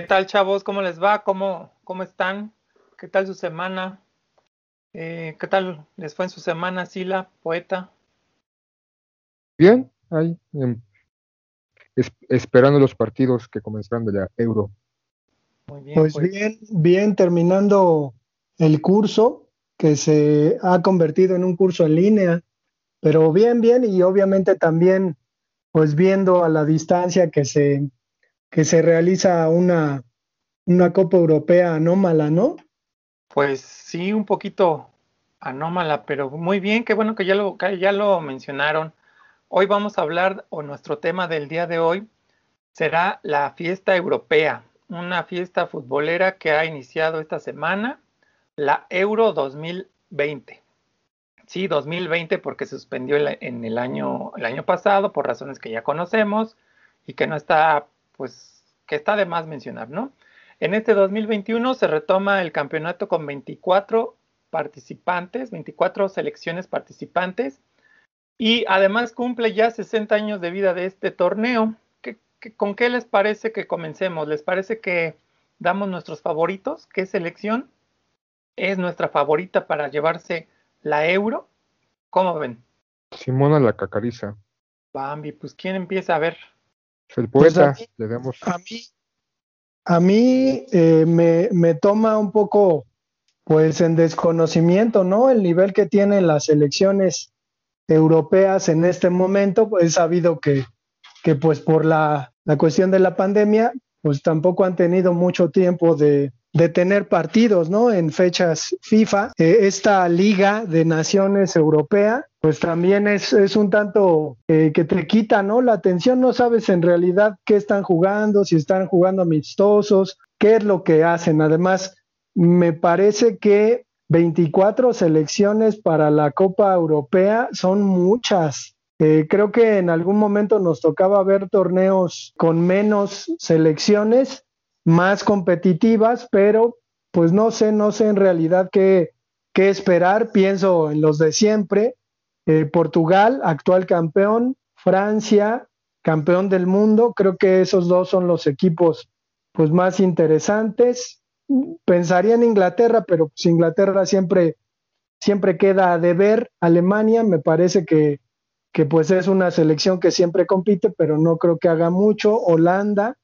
¿Qué tal, chavos? ¿Cómo les va? ¿Cómo, cómo están? ¿Qué tal su semana? Eh, ¿Qué tal les fue en su semana, Sila, poeta? Bien, ahí, esperando los partidos que comenzarán de la Euro. Muy bien, pues, pues bien, bien, terminando el curso que se ha convertido en un curso en línea, pero bien, bien, y obviamente también pues viendo a la distancia que se, que se realiza una, una Copa Europea anómala, ¿no? Pues sí, un poquito anómala, pero muy bien, qué bueno que ya lo, ya lo mencionaron. Hoy vamos a hablar, o nuestro tema del día de hoy será la fiesta europea, una fiesta futbolera que ha iniciado esta semana, la Euro 2020. Sí, 2020 porque se suspendió en el año, el año pasado por razones que ya conocemos y que no está, pues, que está de más mencionar, ¿no? En este 2021 se retoma el campeonato con 24 participantes, 24 selecciones participantes y además cumple ya 60 años de vida de este torneo. con qué les parece que comencemos? ¿Les parece que damos nuestros favoritos? ¿Qué selección es nuestra favorita para llevarse la euro. ¿Cómo ven? Simona la cacariza. Bambi, pues ¿quién empieza a ver? El pues. A mí, a mí eh, me, me, toma un poco, pues en desconocimiento, ¿no? El nivel que tienen las elecciones europeas en este momento, pues he sabido que, que pues por la, la cuestión de la pandemia, pues tampoco han tenido mucho tiempo de, de tener partidos, ¿no? En fechas FIFA. Eh, esta Liga de Naciones Europea, pues también es, es un tanto eh, que te quita, ¿no? La atención, no sabes en realidad qué están jugando, si están jugando amistosos, qué es lo que hacen. Además, me parece que 24 selecciones para la Copa Europea son muchas. Eh, creo que en algún momento nos tocaba ver torneos con menos selecciones más competitivas, pero pues no sé, no sé en realidad qué, qué esperar. Pienso en los de siempre. Eh, Portugal, actual campeón, Francia, campeón del mundo. Creo que esos dos son los equipos pues más interesantes. Pensaría en Inglaterra, pero pues Inglaterra siempre, siempre queda a deber. Alemania me parece que, que pues es una selección que siempre compite, pero no creo que haga mucho. Holanda,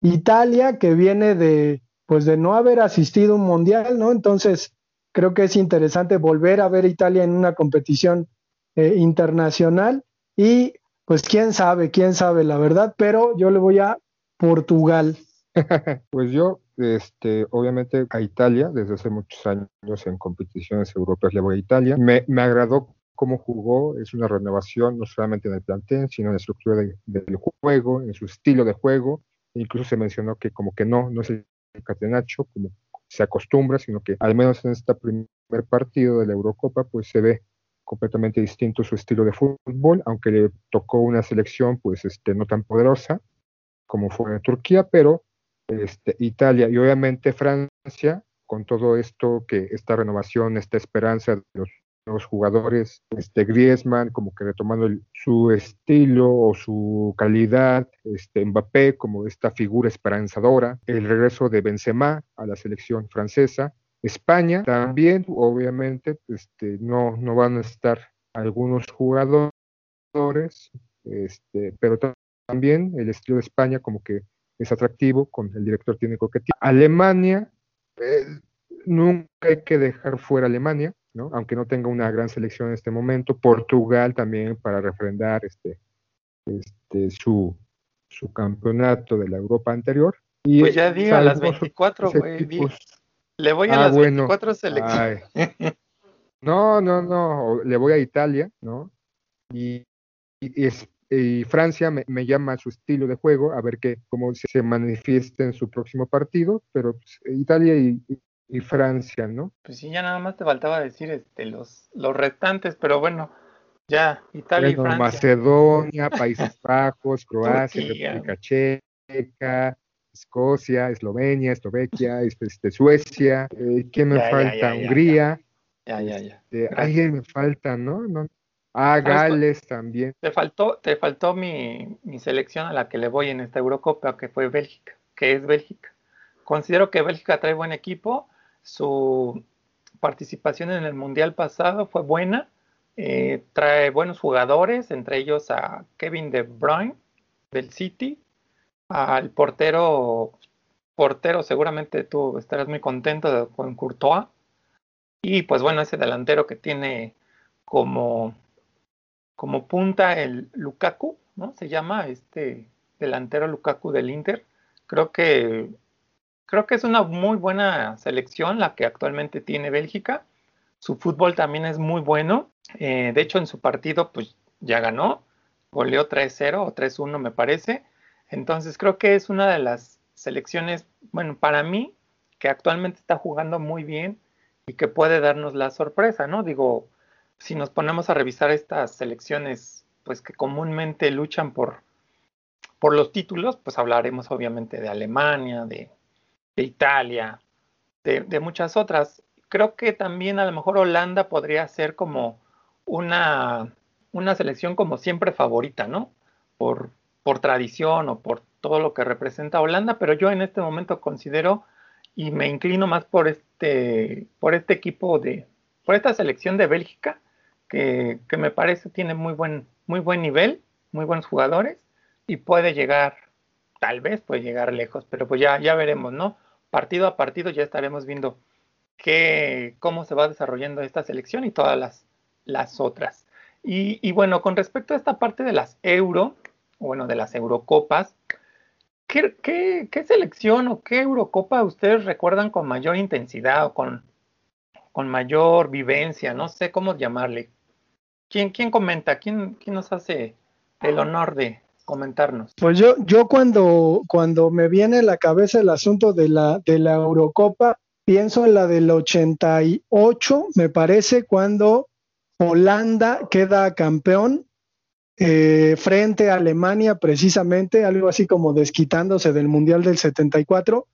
Italia, que viene de, pues de no haber asistido a un mundial, ¿no? Entonces, creo que es interesante volver a ver a Italia en una competición eh, internacional y pues quién sabe, quién sabe la verdad, pero yo le voy a Portugal. pues yo, este, obviamente a Italia, desde hace muchos años en competiciones europeas le voy a Italia. Me, me agradó cómo jugó, es una renovación no solamente en el plantel, sino en la estructura del juego, en su estilo de juego, Incluso se mencionó que como que no, no es el Catenacho como se acostumbra, sino que al menos en este primer partido de la Eurocopa, pues se ve completamente distinto su estilo de fútbol, aunque le tocó una selección pues este, no tan poderosa como fue Turquía, pero este, Italia y obviamente Francia, con todo esto que esta renovación, esta esperanza de los los jugadores, este Griezmann como que retomando su estilo o su calidad, este Mbappé como esta figura esperanzadora, el regreso de Benzema a la selección francesa, España también, obviamente, este, no, no van a estar algunos jugadores, este, pero también el estilo de España como que es atractivo con el director técnico que tiene. Alemania, eh, nunca hay que dejar fuera Alemania, aunque no tenga una gran selección en este momento. Portugal también para refrendar este, este, su, su campeonato de la Europa anterior. Y pues ya diga las 24, güey. Le voy a ah, las 24 selecciones. No, no, no, le voy a Italia, ¿no? Y, y, Francia me, llama su estilo de juego, a ver qué, cómo se manifiesta en su próximo partido, pero pues, Italia y, y Francia, ¿no? Pues sí, ya nada más te faltaba decir este, los, los restantes, pero bueno, ya, Italia y Francia. Macedonia, Países Bajos, Croacia, República Checa, Escocia, Eslovenia, Eslovaquia, este, este Suecia, eh, ¿quién me falta? Hungría. Ya, ya, ya. Este, alguien me falta, ¿no? no Ah, Gales también. Te faltó, te faltó mi, mi selección a la que le voy en esta Eurocopa, que fue Bélgica, que es Bélgica. considero que Bélgica trae buen equipo, su participación en el Mundial pasado fue buena, eh, trae buenos jugadores, entre ellos a Kevin De Bruyne del City, al portero, portero seguramente tú estarás muy contento con Courtois, y pues bueno, ese delantero que tiene como, como punta el Lukaku, ¿no? Se llama este delantero Lukaku del Inter. Creo que creo que es una muy buena selección la que actualmente tiene Bélgica. Su fútbol también es muy bueno. Eh, de hecho, en su partido, pues ya ganó. Goleó 3-0 o 3-1, me parece. Entonces, creo que es una de las selecciones, bueno, para mí, que actualmente está jugando muy bien y que puede darnos la sorpresa, ¿no? Digo, si nos ponemos a revisar estas selecciones, pues que comúnmente luchan por, por los títulos, pues hablaremos obviamente de Alemania, de, Italia, de, muchas otras. Creo que también a lo mejor Holanda podría ser como una, una selección como siempre favorita, ¿no? Por, por tradición o por todo lo que representa Holanda, pero yo en este momento considero y me inclino más por este, por este equipo de, por esta selección de Bélgica, que, que, me parece tiene muy buen, muy buen nivel, muy buenos jugadores y puede llegar, tal vez puede llegar lejos, pero pues ya, ya veremos, ¿no? Partido a partido ya estaremos viendo qué, cómo se va desarrollando esta selección y todas las, las otras. Y, bueno, con respecto a esta parte de las Euro, bueno, de las Eurocopas, ¿Qué, selección o qué Eurocopa ustedes recuerdan con mayor intensidad o con, con mayor vivencia? No sé cómo llamarle. ¿Quién, quién comenta? ¿Quién, ¿Quién, nos hace el honor de comentarnos? Pues yo, yo cuando, cuando me viene a la cabeza el asunto de la, de la Eurocopa, pienso en la del 88, me parece, cuando Holanda queda campeón eh, frente a Alemania, precisamente, algo así como desquitándose del Mundial del 74,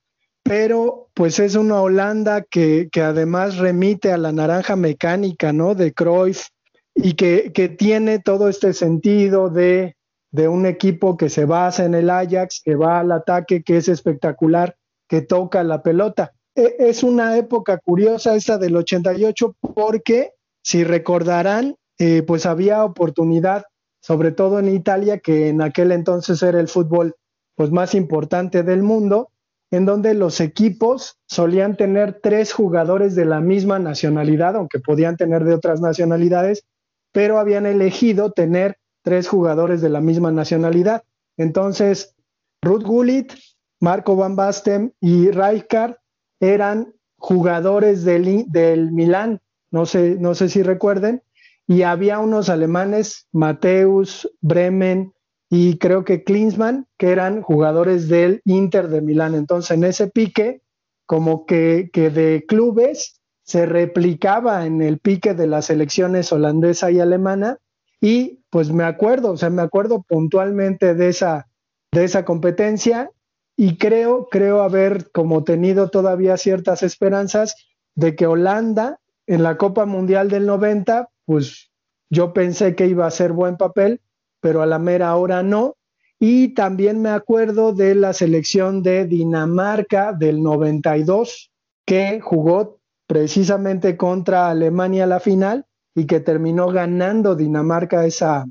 pero pues es una Holanda que, que además remite a la naranja mecánica, ¿no? De Cruyff y que, que tiene todo este sentido de, de un equipo que se basa en el Ajax, que va al ataque, que es espectacular, que toca la pelota. E, es una época curiosa esta del 88 porque, si recordarán, eh, pues había oportunidad sobre todo en Italia, que en aquel entonces era el fútbol pues, más importante del mundo, en donde los equipos solían tener tres jugadores de la misma nacionalidad, aunque podían tener de otras nacionalidades, pero habían elegido tener tres jugadores de la misma nacionalidad. Entonces, Ruth Gullit, Marco Van Basten y Rijkaard eran jugadores del, del Milán, no sé, no sé si recuerden, y había unos alemanes, Mateus, Bremen y creo que Klinsmann, que eran jugadores del Inter de Milán. Entonces, en ese pique, como que, que de clubes se replicaba en el pique de las selecciones holandesa y alemana, y pues me acuerdo, o sea, me acuerdo puntualmente de esa, de esa competencia y creo, creo haber como tenido todavía ciertas esperanzas de que Holanda en la Copa Mundial del 90 pues yo pensé que iba a ser buen papel, pero a la mera hora no. Y también me acuerdo de la selección de Dinamarca del 92, que jugó precisamente contra Alemania la final y que terminó ganando Dinamarca esa,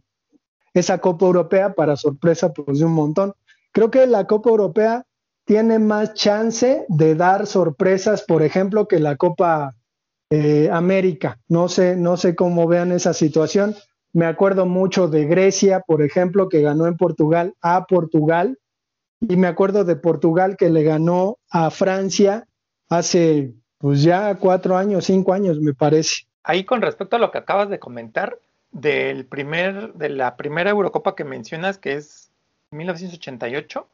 esa Copa Europea para sorpresa pues, de un montón. Creo que la Copa Europea tiene más chance de dar sorpresas, por ejemplo, que la Copa eh, América. No sé, no sé cómo vean esa situación. Me acuerdo mucho de Grecia, por ejemplo, que ganó en Portugal a Portugal. Y me acuerdo de Portugal que le ganó a Francia hace pues ya cuatro años, cinco años, me parece. Ahí con respecto a lo que acabas de comentar, del primer, de la primera Eurocopa que mencionas, que es 1988,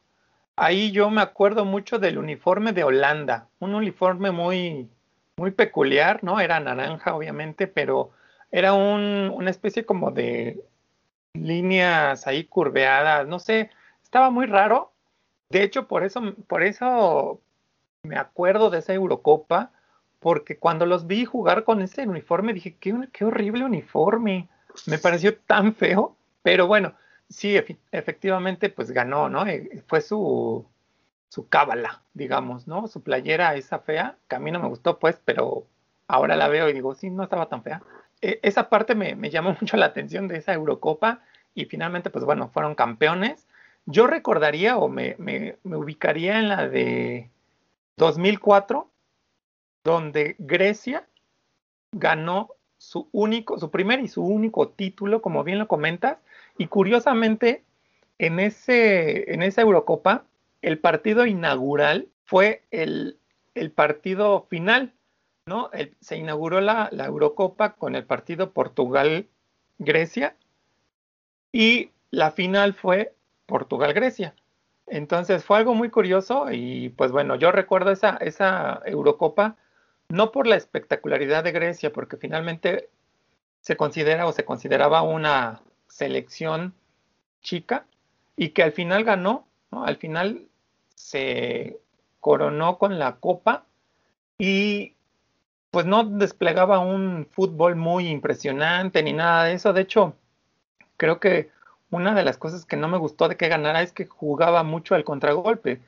ahí yo me acuerdo mucho del uniforme de Holanda, un uniforme muy, muy peculiar, ¿no? Era naranja, obviamente, pero era un, una especie como de líneas ahí curveadas, no sé, estaba muy raro. De hecho, por eso, por eso me acuerdo de esa Eurocopa, porque cuando los vi jugar con ese uniforme dije, qué, qué horrible uniforme, me pareció tan feo, pero bueno, sí, efectivamente, pues ganó, ¿no? Eh, fue su, su cábala, digamos, ¿no? Su playera esa fea, que a mí no me gustó, pues, pero ahora la veo y digo, sí, no estaba tan fea. E, esa parte me, me, llamó mucho la atención de esa Eurocopa y finalmente, pues bueno, fueron campeones. Yo recordaría o me, me, me ubicaría en la de 2004, donde Grecia ganó su único, su primer y su único título, como bien lo comentas, y curiosamente en, ese, en esa Eurocopa, el partido inaugural fue el, el partido final, ¿no? se inauguró la, la, Eurocopa con el partido Portugal-Grecia y la final fue Portugal-Grecia. Entonces fue algo muy curioso y pues bueno, yo recuerdo esa, esa Eurocopa no por la espectacularidad de Grecia, porque finalmente se considera o se consideraba una selección chica y que al final ganó, ¿no? al final se coronó con la copa y pues no desplegaba un fútbol muy impresionante ni nada de eso. De hecho, creo que una de las cosas que no me gustó de que ganara es que jugaba mucho al contragolpe.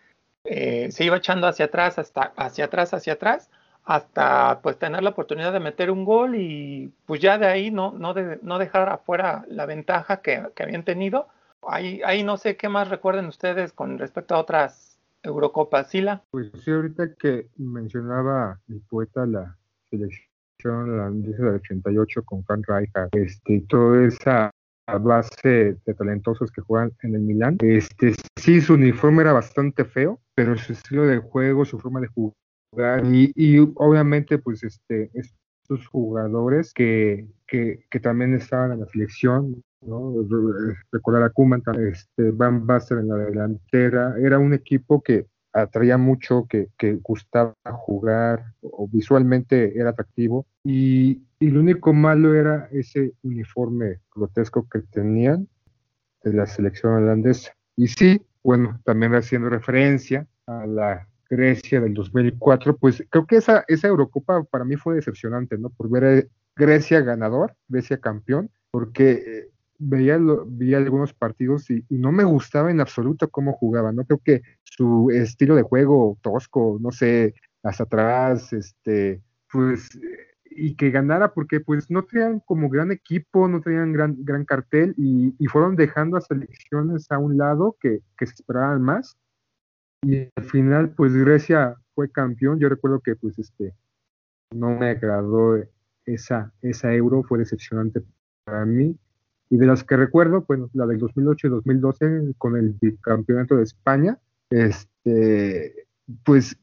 Eh, se iba echando hacia atrás, hasta hacia atrás, hacia atrás, hasta pues tener la oportunidad de meter un gol y pues ya de ahí no, no, no dejar afuera la ventaja que, habían tenido. Ahí, ahí no sé qué más recuerden ustedes con respecto a otras Eurocopas, Sila. Pues sí, ahorita que mencionaba el poeta la selección holandesa del 88 con Frank Rijkaard, este, toda esa base de talentosos que juegan en el Milán. Este, sí, su uniforme era bastante feo, pero su estilo de juego, su forma de jugar y, obviamente pues este estos jugadores que, que, también estaban en la selección recordar a Kuman este Van Basten en la delantera era un equipo que atraía mucho que, que gustaba jugar o visualmente era atractivo y, y lo único malo era ese uniforme grotesco que tenían de la selección holandesa. Y sí bueno también haciendo referencia a la Grecia del 2004, pues creo que esa, esa Eurocopa para mí fue decepcionante, ¿no? Por ver Grecia ganador, Grecia campeón, porque eh, veía, veía algunos partidos y, no me gustaba en absoluto cómo jugaba, ¿no? Creo que su estilo de juego tosco, no sé, hasta atrás, este, pues, y que ganara porque pues no tenían como gran equipo, no tenían gran, gran cartel y, fueron dejando a selecciones a un lado que, que se esperaban más y al final pues Grecia fue campeón. Yo recuerdo que pues este no me agradó esa esa euro fue decepcionante para mí. Y de las que recuerdo bueno la del 2008 y 2012 con el campeonato de España este pues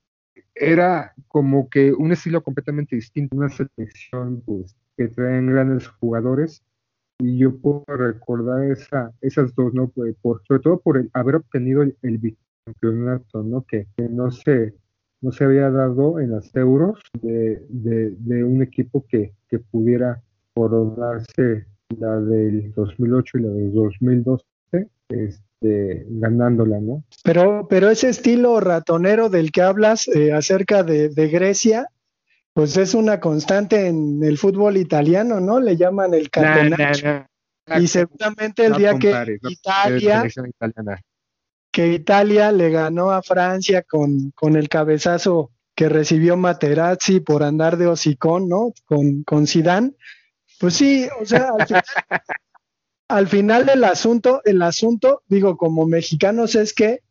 era como que un estilo completamente distinto una selección pues que traen grandes jugadores. Y yo puedo recordar esa, esas dos, ¿no? Pues, por, sobre todo por el, haber obtenido el, el, campeonato, ¿no? Que, no se no se había dado en las euros de, de, un equipo que, que pudiera coronarse la del 2008 y la del 2012 este, ganándola, ¿no? Pero, pero ese estilo ratonero del que hablas eh, acerca de, de, Grecia, pues es una constante en el fútbol italiano, ¿no? Le llaman el catenaccio. y seguramente el día que Italia que Italia le ganó a Francia con, con el cabezazo que recibió Materazzi por andar de hocicón, ¿no? Con, con Zidane. Pues sí, o sea, al final, del asunto, el asunto, digo, como mexicanos es que,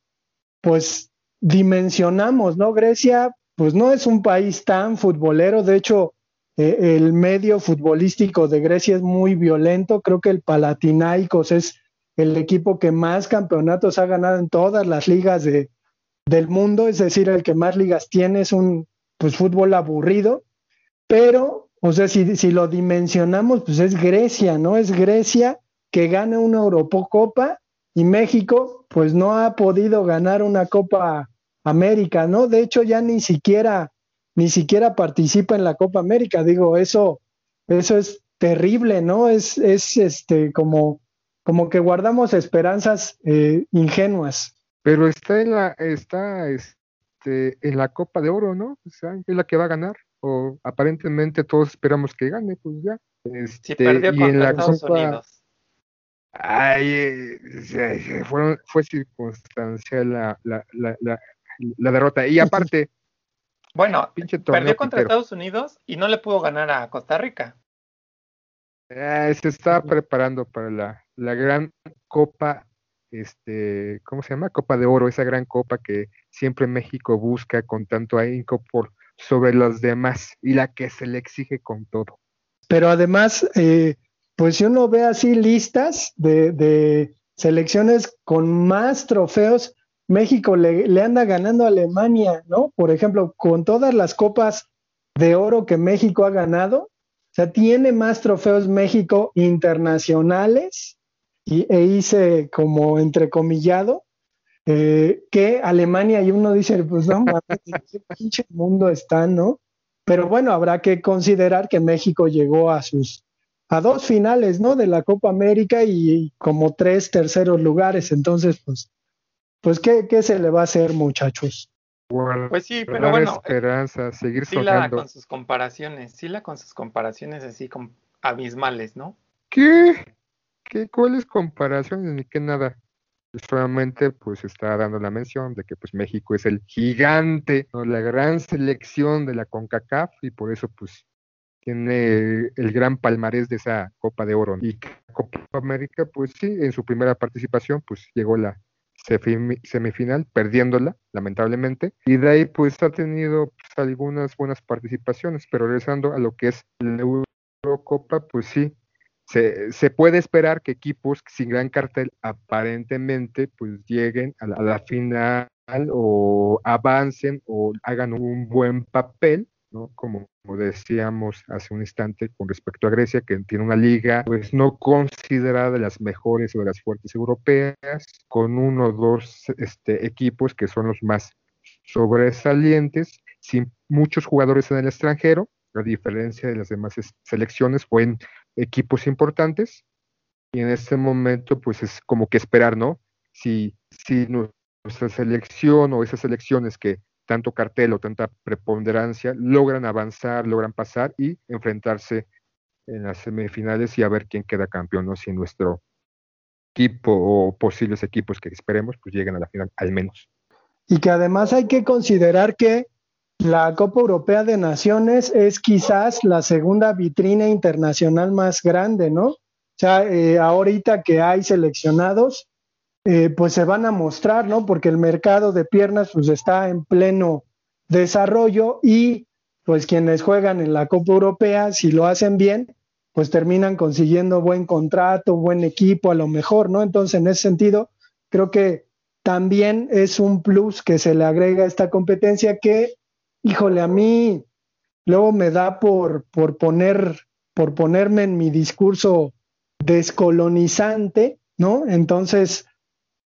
pues, dimensionamos, ¿no? Grecia, pues no es un país tan futbolero, de hecho, eh, el medio futbolístico de Grecia es muy violento, creo que el Palatinaicos es el equipo que más campeonatos ha ganado en todas las ligas de, del mundo, es decir, el que más ligas tiene es un pues, fútbol aburrido, pero, o sea, si, si lo dimensionamos, pues es Grecia, ¿no? Es Grecia que gana una Eurocopa y México pues no ha podido ganar una Copa América, ¿no? De hecho ya ni siquiera ni siquiera participa en la Copa América, digo, eso eso es terrible, ¿no? Es es este como como que guardamos esperanzas eh, ingenuas. Pero está en la, está este, en la Copa de Oro, ¿no? O sea, es la que va a ganar. O aparentemente todos esperamos que gane, pues ya. Este, perdió y en la Estados Unidos. Ay, eh, fue circunstancial la, la, la, la derrota. Y aparte, bueno, perdió contra Estados Unidos y no le pudo ganar a Costa Rica. Eh, se está preparando para la, la gran Copa, este, ¿cómo se llama? Copa de Oro, esa gran copa que siempre México busca con tanto ahínco por sobre los demás y la que se le exige con todo. Pero además, eh, pues si uno ve así listas de, de selecciones con más trofeos, México le, le, anda ganando a Alemania, ¿no? Por ejemplo, con todas las copas de oro que México ha ganado, o sea, tiene más trofeos México internacionales y, e hice como entrecomillado eh, que Alemania y uno dice, pues no, qué pinche mundo está, ¿no? Pero bueno, habrá que considerar que México llegó a sus a dos finales, ¿no? De la Copa América y, como tres terceros lugares. Entonces, pues, pues ¿qué, ¿qué, se le va a hacer, muchachos? pues sí, pero bueno, esperanza, seguir sí la con sus comparaciones, sí la con sus comparaciones así como abismales, ¿no? ¿Qué? ¿Qué? ¿Cuáles comparaciones? Ni qué nada solamente pues está dando la mención de que pues México es el gigante, la gran selección de la CONCACAF y por eso pues tiene el gran palmarés de esa Copa de Oro. Y Copa América pues sí, en su primera participación pues llegó la semifinal, perdiéndola, lamentablemente, y de ahí pues ha tenido pues, algunas buenas participaciones, pero regresando a lo que es la Eurocopa, pues sí, se, puede esperar que equipos sin gran cartel aparentemente pues lleguen a la, final o avancen o hagan un buen papel, ¿no? Como, decíamos hace un instante con respecto a Grecia, que tiene una liga pues no considerada de las mejores o de las fuertes europeas, con uno o dos este, equipos que son los más sobresalientes, sin muchos jugadores en el extranjero, a diferencia de las demás selecciones o en equipos importantes y en este momento pues es como que esperar, ¿no? Si, si nuestra selección o esas selecciones que tanto cartel o tanta preponderancia logran avanzar, logran pasar y enfrentarse en las semifinales y a ver quién queda campeón, ¿no? Si nuestro equipo o posibles equipos que esperemos pues lleguen a la final al menos. Y que además hay que considerar que la Copa Europea de Naciones es quizás la segunda vitrina internacional más grande, ¿no? O sea, eh, ahorita que hay seleccionados, eh, pues se van a mostrar, ¿no? Porque el mercado de piernas pues está en pleno desarrollo y pues quienes juegan en la Copa Europea, si lo hacen bien, pues terminan consiguiendo buen contrato, buen equipo a lo mejor, ¿no? Entonces, en ese sentido, creo que también es un plus que se le agrega a esta competencia que híjole, a mí luego me da por, por poner, por ponerme en mi discurso descolonizante, ¿no? Entonces,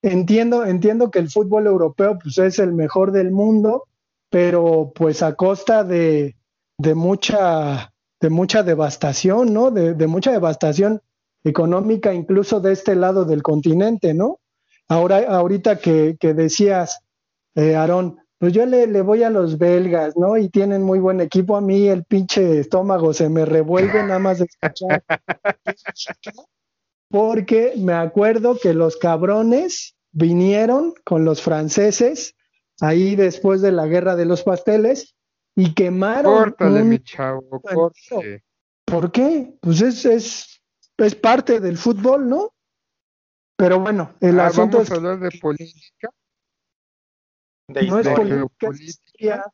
entiendo, entiendo que el fútbol europeo pues, es el mejor del mundo, pero pues a costa de, de mucha, de mucha devastación, ¿no? De, de, mucha devastación económica, incluso de este lado del continente, ¿no? Ahora, ahorita que, que decías, eh, Aarón, pues yo le, le, voy a los belgas, ¿no? Y tienen muy buen equipo. A mí el pinche estómago se me revuelve nada más de escuchar. Porque me acuerdo que los cabrones vinieron con los franceses ahí después de la guerra de los pasteles y quemaron. Córtale, mi chavo, ¿Por qué? Pues es, es, es parte del fútbol, ¿no? Pero bueno, el ah, asunto vamos a hablar de política no es política,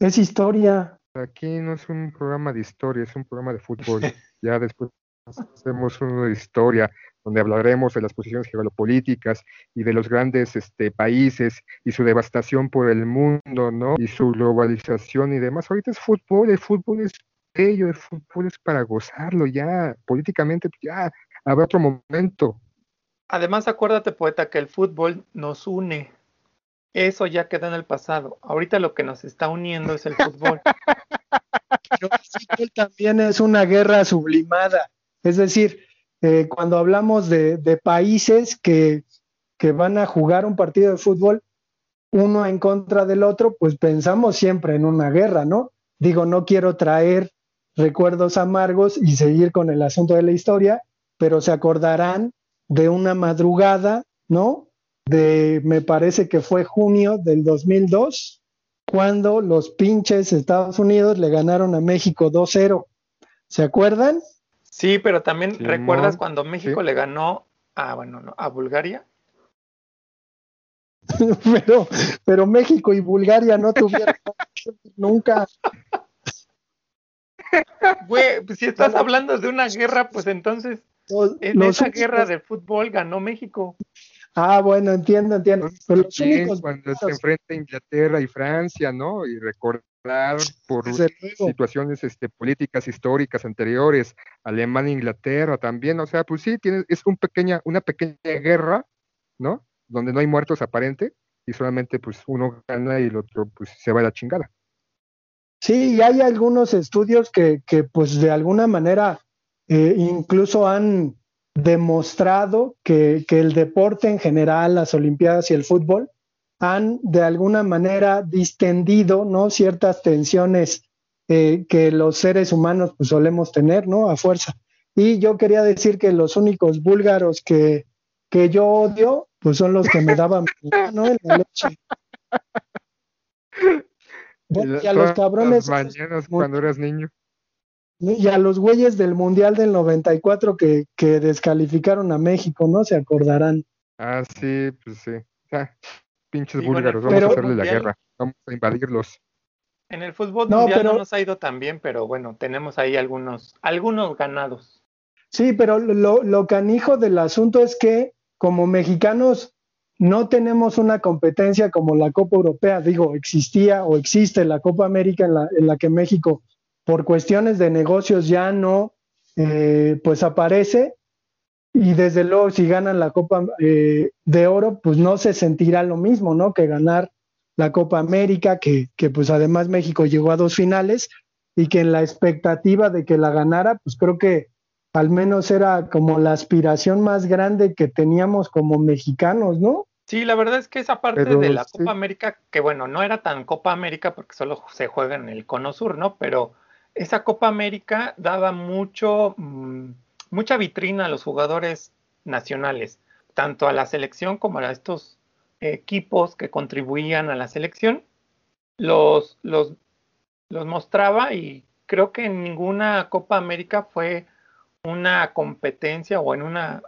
es historia. Aquí no es un programa de historia, es un programa de fútbol. ya después hacemos uno de historia, donde hablaremos de las posiciones geopolíticas y de los grandes este, países y su devastación por el mundo, ¿no? Y su globalización y demás. Ahorita es fútbol, el fútbol es bello, el fútbol es para gozarlo, ya políticamente, ya habrá otro momento. Además, acuérdate, poeta, que el fútbol nos une, eso ya queda en el pasado. Ahorita lo que nos está uniendo es el fútbol. Pero el fútbol también es una guerra sublimada. Es decir, eh, cuando hablamos de, países que, que van a jugar un partido de fútbol, uno en contra del otro, pues pensamos siempre en una guerra, ¿no? Digo, no quiero traer recuerdos amargos y seguir con el asunto de la historia, pero se acordarán de una madrugada, ¿no? De, me parece que fue junio del 2002, cuando los pinches Estados Unidos le ganaron a México 2-0. ¿Se acuerdan? Sí, pero también recuerdas cuando México le ganó a, bueno, no, a Bulgaria. pero, pero México y Bulgaria no tuvieron nunca. Güey, pues si estás hablando de una guerra, pues entonces en esa guerra de fútbol ganó México. Ah, bueno, entiendo, entiendo. Pero los únicos cuando se enfrenta Inglaterra y Francia, ¿no? Y recordar por situaciones este, políticas históricas anteriores, Alemania, Inglaterra también, o sea, pues sí, tienes, es un pequeña, una pequeña guerra, ¿no? Donde no hay muertos aparente y solamente pues uno gana y el otro pues se va a la chingada. Sí, y hay algunos estudios que, que pues de alguna manera eh, incluso han demostrado que, que, el deporte en general, las Olimpiadas y el fútbol, han de alguna manera distendido ¿no? ciertas tensiones eh, que los seres humanos pues, solemos tener ¿no? a fuerza. Y yo quería decir que los únicos búlgaros que, que yo odio, pues son los que me daban ¿no? en la leche. y a los cabrones. cuando eras niño. Y a los güeyes del Mundial del 94 que, que descalificaron a México, ¿no? Se acordarán. Ah, sí, pues sí. pinches búlgaros, vamos a hacerle la guerra, vamos a invadirlos. En el fútbol no, mundial no nos ha ido tan bien, pero bueno, tenemos ahí algunos, algunos ganados. Sí, pero lo, lo canijo del asunto es que como mexicanos no tenemos una competencia como la Copa Europea. Digo, existía o existe la Copa América en la, en la que México por cuestiones de negocios ya no, eh, pues aparece y desde luego si ganan la Copa eh, de Oro, pues no se sentirá lo mismo, ¿no? Que ganar la Copa América, que, que pues además México llegó a dos finales y que en la expectativa de que la ganara, pues creo que al menos era como la aspiración más grande que teníamos como mexicanos, ¿no? Sí, la verdad es que esa parte de la Copa América, que bueno, no era tan Copa América porque solo se juega en el Cono Sur, ¿no? Pero esa Copa América daba mucho, mm, mucha vitrina a los jugadores nacionales, tanto a la selección como a estos equipos que contribuían a la selección. Los, los, los mostraba y creo que en ninguna Copa América fue una competencia o en una,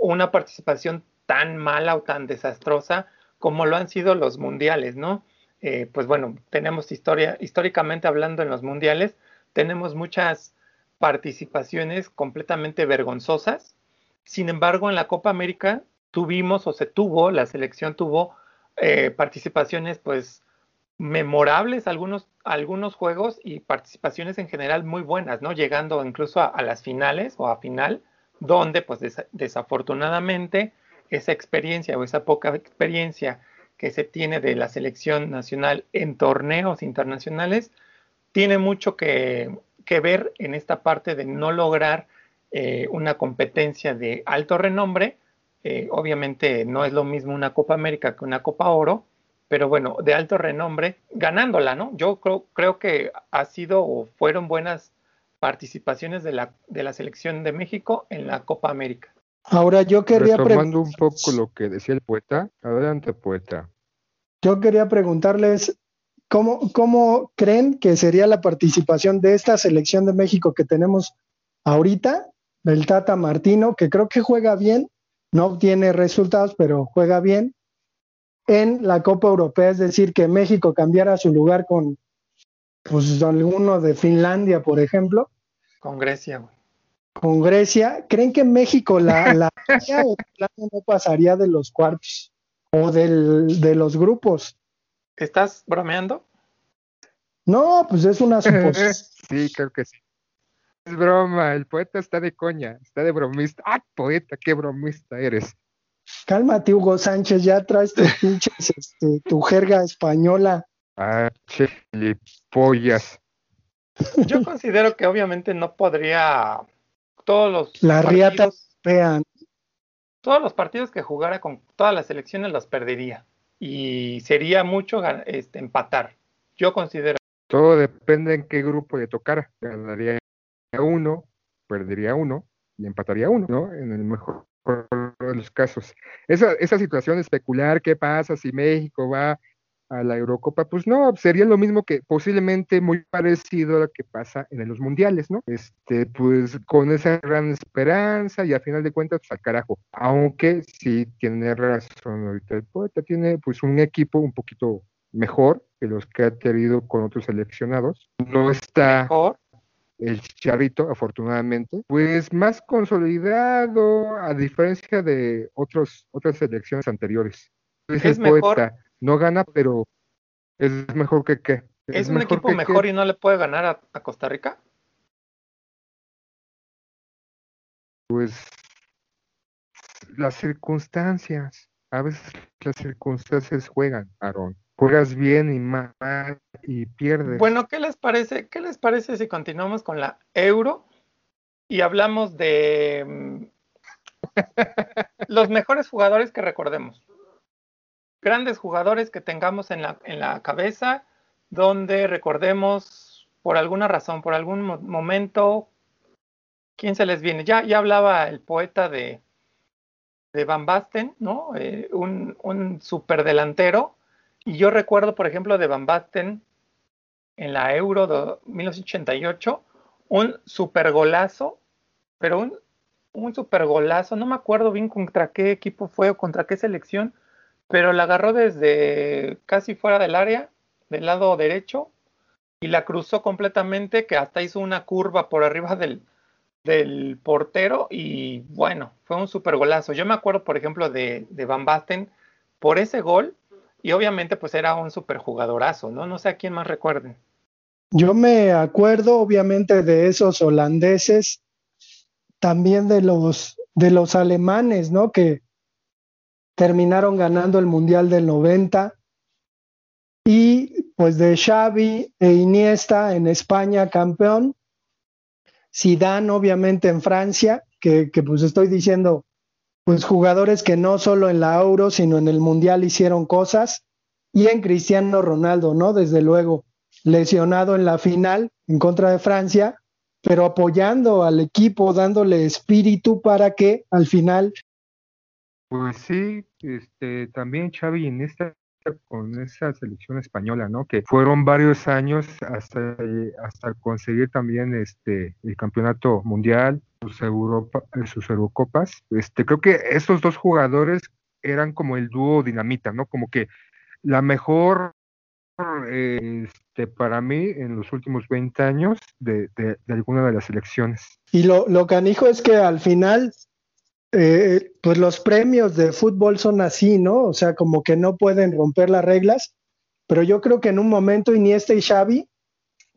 una participación tan mala o tan desastrosa como lo han sido los mundiales, ¿no? Eh, pues bueno, tenemos historia, históricamente hablando en los mundiales, tenemos muchas participaciones completamente vergonzosas. Sin embargo, en la Copa América tuvimos o se tuvo, la selección tuvo eh, participaciones pues memorables, algunos, algunos juegos y participaciones en general muy buenas, ¿no? Llegando incluso a, las finales o a final, donde pues desafortunadamente esa experiencia o esa poca experiencia que se tiene de la selección nacional en torneos internacionales, tiene mucho que, ver en esta parte de no lograr eh, una competencia de alto renombre. Eh, obviamente no es lo mismo una Copa América que una Copa Oro, pero bueno, de alto renombre, ganándola, ¿no? Yo creo, creo que ha sido o fueron buenas participaciones de la, de la selección de México en la Copa América. Ahora yo quería Retomando un poco lo que decía el poeta, adelante poeta. Yo quería preguntarles ¿Cómo, creen que sería la participación de esta selección de México que tenemos ahorita? Del Tata Martino, que creo que juega bien, no obtiene resultados, pero juega bien en la Copa Europea, es decir, que México cambiara su lugar con pues alguno de Finlandia, por ejemplo. Con Grecia, güey. Con Grecia. ¿Creen que México la, la o no pasaría de los cuartos o del, de los grupos? ¿Estás bromeando? No, pues es una suposición. sí, creo que sí. Es broma, el poeta está de coña, está de bromista. ¡Ah, poeta, qué bromista eres! Cálmate, Hugo Sánchez, ya traes tus pinches, este, tu jerga española. Ah, pollas. Yo considero que obviamente no podría todos los La riata vean. Todos los partidos que jugara con todas las selecciones los perdería y sería mucho este, empatar. Yo considero. Todo depende en qué grupo le tocara. Ganaría uno, perdería uno y empataría uno, ¿no? En el mejor de los casos. Esa, esa situación especular, ¿qué pasa si México va a la Eurocopa? Pues no, sería lo mismo que posiblemente muy parecido a lo que pasa en los mundiales, ¿no? Este, pues con esa gran esperanza y a final de cuentas, pues al carajo. Aunque sí tiene razón ahorita el poeta, tiene pues un equipo un poquito mejor que los que ha tenido con otros seleccionados. No está el Charrito, afortunadamente, pues más consolidado a diferencia de otros, otras selecciones anteriores. Es, mejor. No gana, pero es mejor que qué. ¿Es, un equipo mejor y no le puede ganar a, a Costa Rica? Pues las circunstancias, a veces las circunstancias juegan, Aaron juegas bien y mal y pierdes. Bueno, ¿qué les parece? ¿Qué les parece si continuamos con la Euro y hablamos de mm, los mejores jugadores que recordemos? Grandes jugadores que tengamos en la, en la cabeza, donde recordemos por alguna razón, por algún momento, quién se les viene. Ya, ya hablaba el poeta de, de Van Basten, ¿no? Eh, un, un superdelantero y yo recuerdo, por ejemplo, de Van Basten en la Euro de 1988, un super golazo, pero un, un super golazo, no me acuerdo bien contra qué equipo fue o contra qué selección, pero la agarró desde casi fuera del área, del lado derecho, y la cruzó completamente, que hasta hizo una curva por arriba del, del portero, y bueno, fue un super golazo. Yo me acuerdo, por ejemplo, de, de Van Basten, por ese gol, y obviamente pues era un superjugadorazo, ¿no? No sé a quién más recuerden. Yo me acuerdo obviamente de esos holandeses, también de los, de los alemanes, ¿no? Que terminaron ganando el Mundial del 90 y pues de Xavi e Iniesta en España campeón, Zidane obviamente en Francia, que, que pues estoy diciendo pues jugadores que no solo en la Euro, sino en el Mundial hicieron cosas, y en Cristiano Ronaldo, ¿no? Desde luego, lesionado en la final en contra de Francia, pero apoyando al equipo, dándole espíritu para que al final. Pues sí, este, también Xavi en esta con esa selección española, ¿no? Que fueron varios años hasta, hasta conseguir también este el campeonato mundial, sus Europa, sus Eurocopas. Este, creo que estos dos jugadores eran como el dúo dinamita, ¿no? Como que la mejor este, para mí en los últimos 20 años de, de, alguna de las selecciones. Y lo, lo canijo es que al final eh, pues los premios de fútbol son así, ¿no? O sea, como que no pueden romper las reglas, pero yo creo que en un momento Iniesta y Xavi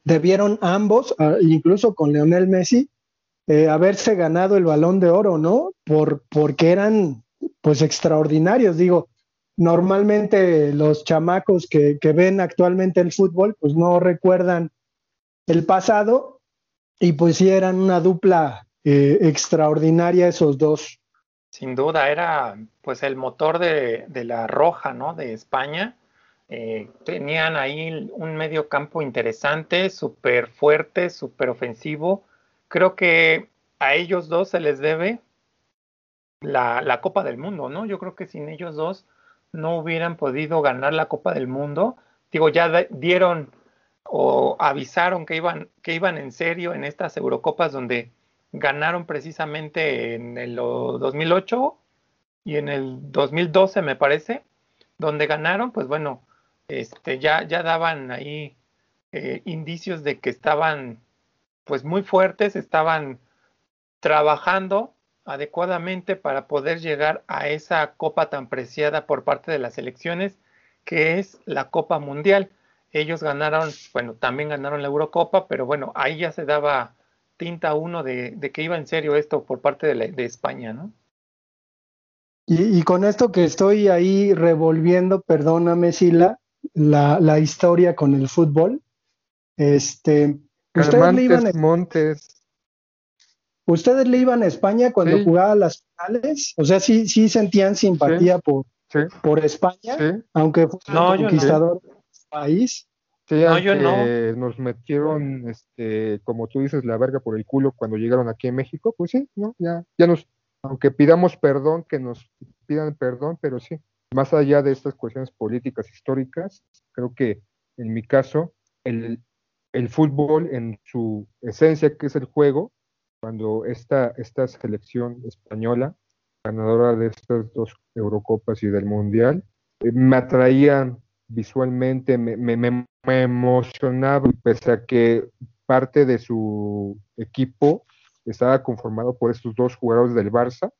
debieron ambos, ah, incluso con Leonel Messi, eh, haberse ganado el balón de oro, ¿no? Por, porque eran pues extraordinarios, digo, normalmente los chamacos que, ven actualmente el fútbol pues no recuerdan el pasado y pues sí eran una dupla eh, extraordinaria esos dos. Sin duda, era pues el motor de, la Roja, ¿no? De España. Eh, tenían ahí un medio campo interesante, súper fuerte, súper ofensivo. Creo que a ellos dos se les debe la, la, Copa del Mundo, ¿no? Yo creo que sin ellos dos no hubieran podido ganar la Copa del Mundo. Digo, ya dieron o avisaron que iban, que iban en serio en estas Eurocopas donde ganaron precisamente en el 2008 y en el 2012 me parece, donde ganaron, pues bueno, este, ya, ya daban ahí eh, indicios de que estaban pues muy fuertes, estaban trabajando adecuadamente para poder llegar a esa copa tan preciada por parte de las elecciones, que es la Copa Mundial. Ellos ganaron, bueno, también ganaron la Eurocopa, pero bueno, ahí ya se daba tinta uno de, que iba en serio esto por parte de, España, ¿no? Y, con esto que estoy ahí revolviendo, perdóname, Sila, la, la historia con el fútbol, este, ustedes le iban a, Montes. ¿Ustedes le iban a España cuando jugaba las finales? O sea, sí, sí sentían simpatía por, por España, aunque fue un conquistador del país. Sí, no, yo no. nos metieron, este, como tú dices, la verga por el culo cuando llegaron aquí en México, pues sí, ¿no? Ya, ya nos aunque pidamos perdón, que nos pidan perdón, pero sí, más allá de estas cuestiones políticas históricas, creo que en mi caso, el, el fútbol en su esencia, que es el juego, cuando esta, esta selección española, ganadora de estas dos Eurocopas y del Mundial, eh, me atraían visualmente, me, me, me, emocionaba, pese a que parte de su equipo estaba conformado por estos dos jugadores del Barça,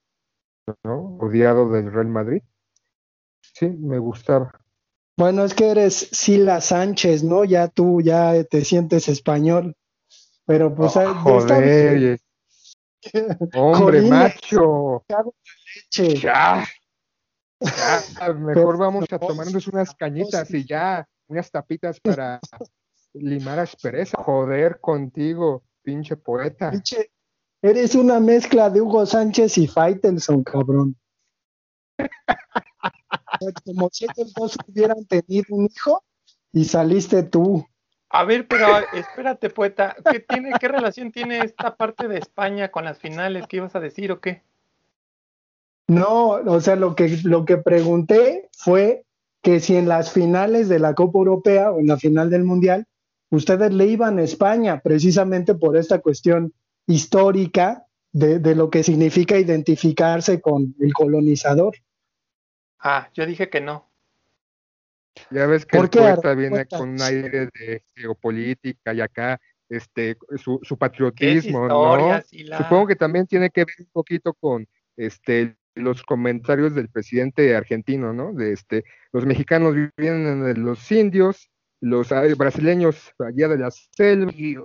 ¿no? odiado del Real Madrid. Sí, me gustaba. Bueno, es que eres Sila Sánchez, ¿no? Ya tú ya te sientes español. Pero pues... Oh, joder, hombre, macho. Ya. ya. Mejor vamos a tomarnos unas cañitas y ya, unas tapitas para limar aspereza. Joder contigo, pinche poeta. Pinche, eres una mezcla de Hugo Sánchez y Faitelson, cabrón. como si ellos dos hubieran tenido un hijo y saliste tú. A ver, pero espérate, poeta, ¿qué, tiene, ¿qué relación tiene esta parte de España con las finales? ¿Qué ibas a decir o qué? No, o sea, lo que, lo que pregunté fue que si en las finales de la Copa Europea o en la final del Mundial, ustedes le iban a España precisamente por esta cuestión histórica de, de lo que significa identificarse con el colonizador. Ah, yo dije que no. Ya ves que el poeta viene con un aire de geopolítica y acá este su, su patriotismo, ¿no? Supongo que también tiene que ver un poquito con este los comentarios del presidente argentino, ¿no? De este los mexicanos vienen de los indios, los brasileños allá de la selva y,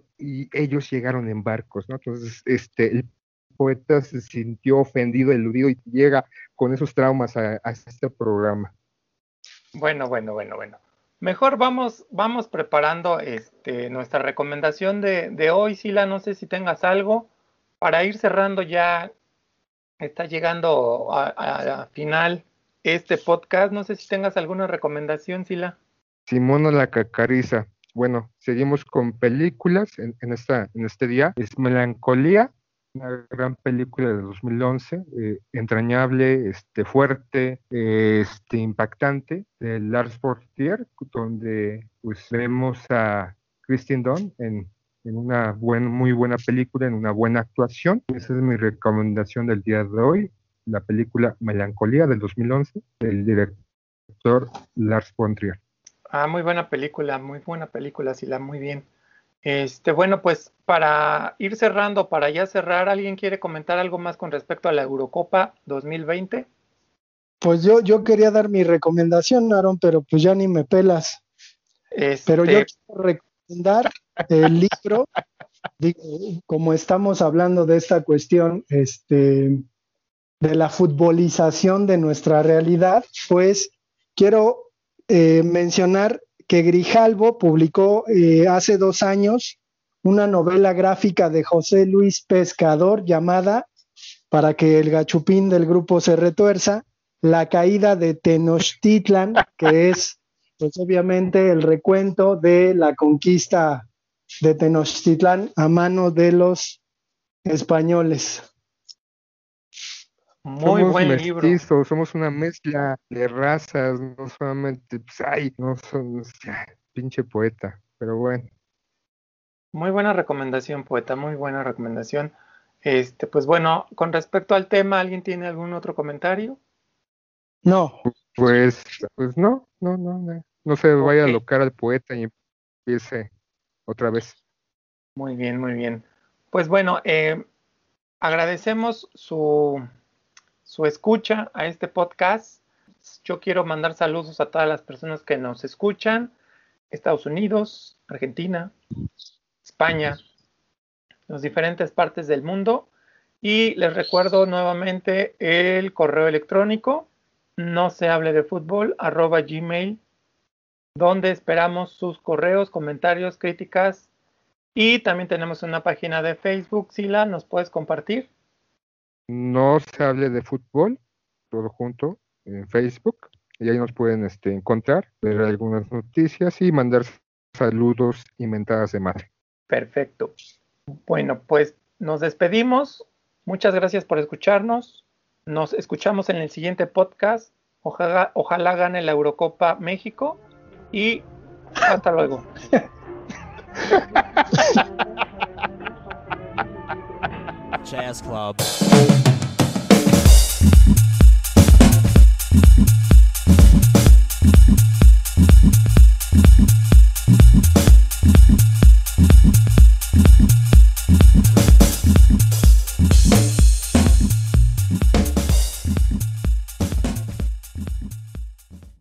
ellos llegaron en barcos, ¿no? Entonces, este el poeta se sintió ofendido, eludido y llega con esos traumas a, este programa. Bueno, bueno, bueno, bueno. Mejor vamos, vamos preparando este, nuestra recomendación de, de hoy, Sila. No sé si tengas algo para ir cerrando ya. Está llegando a, final este podcast. No sé si tengas alguna recomendación, Sila. Simona la Cacariza. Bueno, seguimos con películas en, esta, en este día. Es Melancolía una gran película de 2011, eh, entrañable, este, fuerte, este, impactante, de Lars Portier, donde pues, vemos a Christine Dunn en, en una buena, muy buena película, en una buena actuación. Esa es mi recomendación del día de hoy, la película Melancolía del 2011, del director Lars Portier. Ah, muy buena película, muy buena película, Sila, muy bien. Este, bueno, pues para ir cerrando, para ya cerrar, ¿alguien quiere comentar algo más con respecto a la Eurocopa 2020? Pues yo, yo quería dar mi recomendación, Aaron, pero pues ya ni me pelas. Pero yo este quiero recomendar el libro, como estamos hablando de esta cuestión, este, de la futbolización de nuestra realidad, pues quiero eh, mencionar que Grijalvo publicó eh, hace dos años una novela gráfica de José Luis Pescador llamada, para que el gachupín del grupo se retuerza, La caída de Tenochtitlan, que es pues obviamente el recuento de la conquista de Tenochtitlan a mano de los españoles. Muy somos buen mestizos, somos una mezcla de razas, no solamente, pues, ay, no son, pinche poeta, pero bueno. Muy buena recomendación, poeta, muy buena recomendación. Este, pues bueno, con respecto al tema, ¿alguien tiene algún otro comentario? No. Pues, pues no, no, no, no, se vaya a locar al poeta y empiece otra vez. Muy bien, muy bien. Pues bueno, eh, agradecemos su su escucha a este podcast. Yo quiero mandar saludos a todas las personas que nos escuchan, Estados Unidos, Argentina, España, las diferentes partes del mundo. Y les recuerdo nuevamente el correo electrónico, no se hable de fútbol, arroba gmail, donde esperamos sus correos, comentarios, críticas. Y también tenemos una página de Facebook, Sila, ¿nos puedes compartir? no se hable de fútbol, todo junto, en Facebook. Y ahí nos pueden este, encontrar, ver algunas noticias y mandar saludos y mentadas de madre. Perfecto. Bueno, pues nos despedimos. Muchas gracias por escucharnos. Nos escuchamos en el siguiente podcast. Ojalá, ojalá gane la Eurocopa México y hasta luego. Jazz Club.